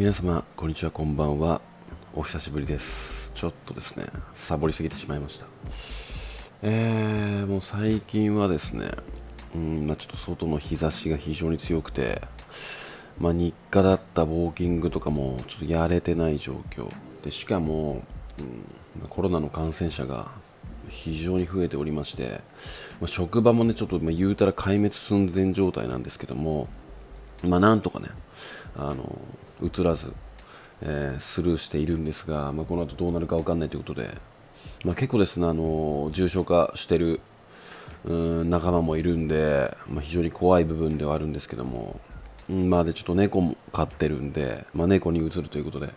皆様こんにちはこんばんは。お久しぶりです。ちょっとですねサボりすぎてしまいました。えー、もう最近はですねうんまあ、ちょっと外の日差しが非常に強くてまあ、日課だったウォーキングとかもちょっとやれてない状況。でしかも、うん、コロナの感染者が非常に増えておりまして、まあ、職場もねちょっと、ま、言うたら壊滅寸前状態なんですけどもまあなんとかねあの映らず、えー、スルーしているんですが、まあ、この後どうなるか分かんないということで、まあ、結構ですね、あの重症化してるうん仲間もいるんで、まあ、非常に怖い部分ではあるんですけども、うんまあ、でちょっと猫も飼ってるんで、まあ、猫に移るということで、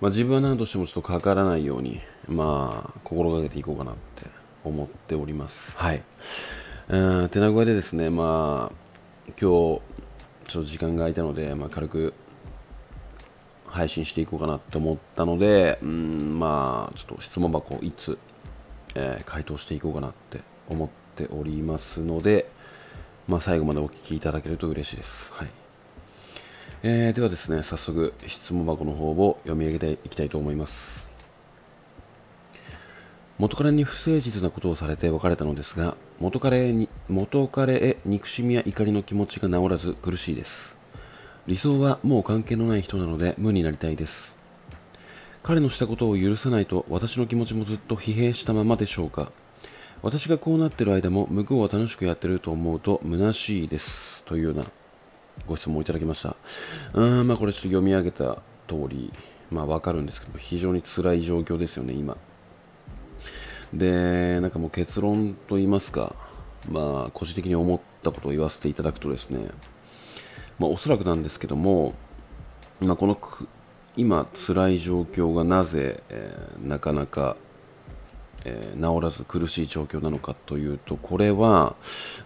まあ、自分は何としてもちょっとかからないように、まあ、心がけていこうかなって思っております。はい。うん、手な具合でですね、まあ、今日、ちょっと時間が空いたので、まあ、軽く配信していこうかなと思ったので、うん、まあ、ちょっと質問箱いつ、えー、回答していこうかなって思っておりますので、まあ、最後までお聞きいただけると嬉しいです。はい。えー、ではですね、早速質問箱の方を読み上げていきたいと思います。元彼に不誠実なことをされて別れたのですが、元彼に元彼へ憎しみや怒りの気持ちが治らず苦しいです。理想はもう関係のない人なので無になりたいです。彼のしたことを許さないと私の気持ちもずっと疲弊したままでしょうか。私がこうなってる間も向こうは楽しくやってると思うと虚しいです。というようなご質問をいただきました。うーんまあこれちょっと読み上げた通りまあわかるんですけど非常に辛い状況ですよね今。でなんかもう結論と言いますかまあ個人的に思ったことを言わせていただくとですねまあ、おそらくなんですけども、まあ、この今辛い状況がなぜ、えー、なかなか、えー、治らず苦しい状況なのかというとこれは、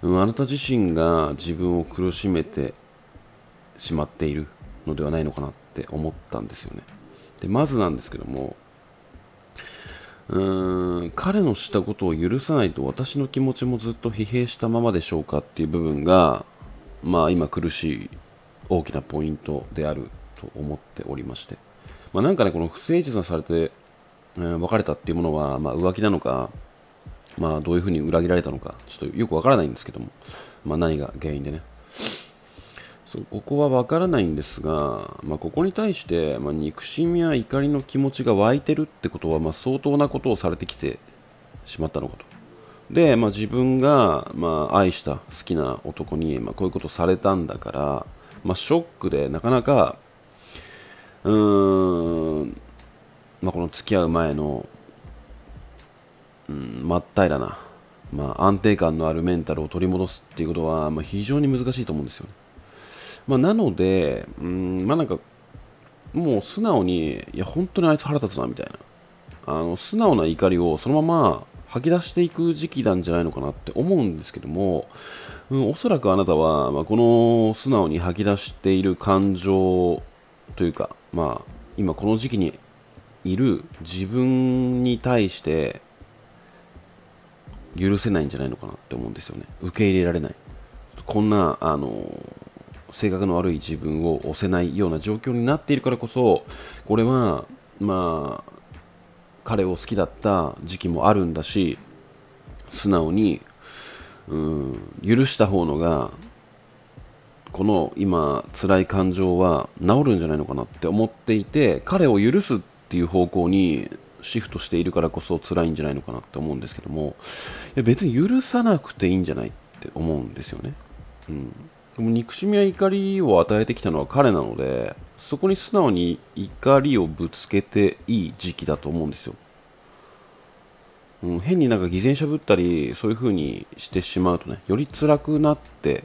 うん、あなた自身が自分を苦しめてしまっているのではないのかなって思ったんですよね。でまずなんですけどもうーん彼のしたことを許さないと私の気持ちもずっと疲弊したままでしょうかっていう部分がまあ今苦しい大きなポイントであると思っておりまして、まあ、なんかね、この不誠実なされて、えー、別れたっていうものは、まあ、浮気なのか、まあ、どういうふうに裏切られたのか、ちょっとよくわからないんですけども、まあ、何が原因でね。そうここはわからないんですが、まあ、ここに対して、まあ、憎しみや怒りの気持ちが湧いてるってことは、まあ、相当なことをされてきてしまったのかと。で、まあ、自分が、まあ、愛した好きな男に、まあ、こういうことされたんだから、まあ、ショックでなかなかうーん、まあ、この付き合う前の、うん、真っ平らな、まあ、安定感のあるメンタルを取り戻すっていうことは、まあ、非常に難しいと思うんですよね、まあ、なのでうんまあなんかもう素直にいや本当にあいつ腹立つなみたいな。あの素直な怒りをそのまま吐き出していく時期なんじゃないのかなって思うんですけども、うん、おそらくあなたは、まあ、この素直に吐き出している感情というか、まあ、今この時期にいる自分に対して許せないんじゃないのかなって思うんですよね。受け入れられない。こんなあの性格の悪い自分を押せないような状況になっているからこそこれはまあ彼を好きだった時期もあるんだし素直にうん許した方のがこの今辛い感情は治るんじゃないのかなって思っていて彼を許すっていう方向にシフトしているからこそ辛いんじゃないのかなって思うんですけどもいや別に許さなくていいんじゃないって思うんですよね、うん、でも憎しみや怒りを与えてきたのは彼なのでそこに素直に怒りをぶつけていい時期だと思うんですよ。うん、変になんか偽善しゃぶったりそういう風にしてしまうとねより辛くなって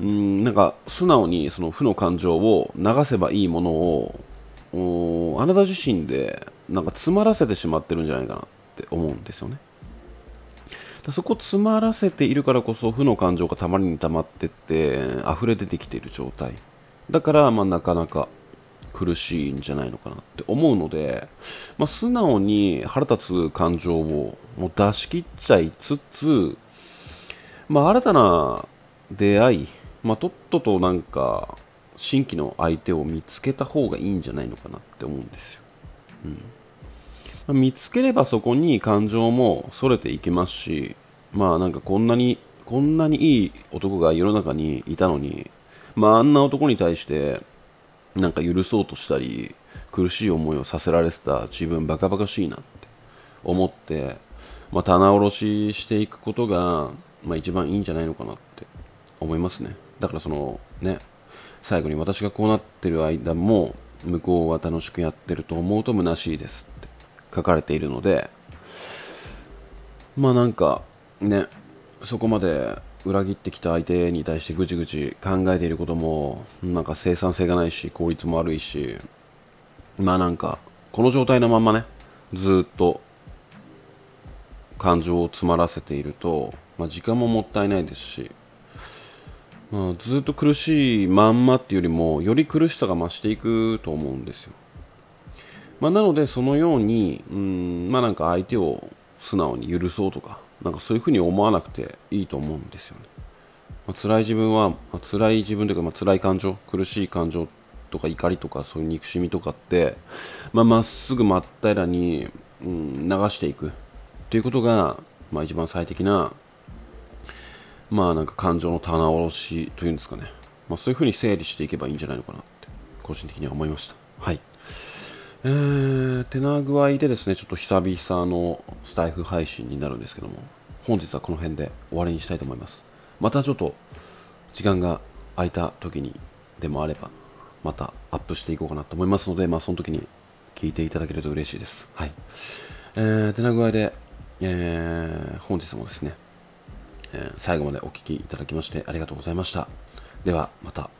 うんなんか素直にその負の感情を流せばいいものをあなた自身でなんか詰まらせてしまってるんじゃないかなって思うんですよね。そこ詰まらせているからこそ負の感情がたまりにたまってって溢れ出てきている状態だからまあなかなか苦しいんじゃないのかなって思うので、まあ、素直に腹立つ感情をもう出し切っちゃいつつ、まあ、新たな出会い、まあ、とっととなんか新規の相手を見つけた方がいいんじゃないのかなって思うんですよ。うん、見つければそこに感情もそれていきますし、まあなんかこんなに、こんなにいい男が世の中にいたのに、まああんな男に対してなんか許そうとしたり、苦しい思いをさせられてた自分バカバカしいなって思って、まあ、棚卸ししていくことが、まあ、一番いいんじゃないのかなって思いますね。だからそのね、最後に私がこうなってる間も向こうは楽しくやってると思うと虚しいですって書かれているので、まあなんかね、そこまで裏切ってきた相手に対してぐちぐち考えていることもなんか生産性がないし効率も悪いしまあなんかこの状態のまんまねずっと感情を詰まらせていると、まあ、時間ももったいないですし、まあ、ずっと苦しいまんまっていうよりもより苦しさが増していくと思うんですよ、まあ、なのでそのようにうんまあなんか相手を素直に許そうとかなんかそういうふうに思わなくていいと思うんですよね、まあ、辛い自分は、まあ、辛い自分というか、まあ、辛い感情苦しい感情とか怒りとかそういう憎しみとかってまあ、っすぐ真っ平らに、うん、流していく。ということが、まあ、一番最適なまあなんか感情の棚卸しというんですかね、まあ、そういうふうに整理していけばいいんじゃないのかなって個人的には思いました。はい。えー、てな具合でですねちょっと久々のスタイフ配信になるんですけども本日はこの辺で終わりにしたいと思いますまたちょっと時間が空いた時にでもあればまたアップしていこうかなと思いますので、まあ、その時に聞いていただけると嬉しいです。はい。えー、てな具合で、えー、本日もですね、えー、最後までお聴きいただきましてありがとうございました。では、また。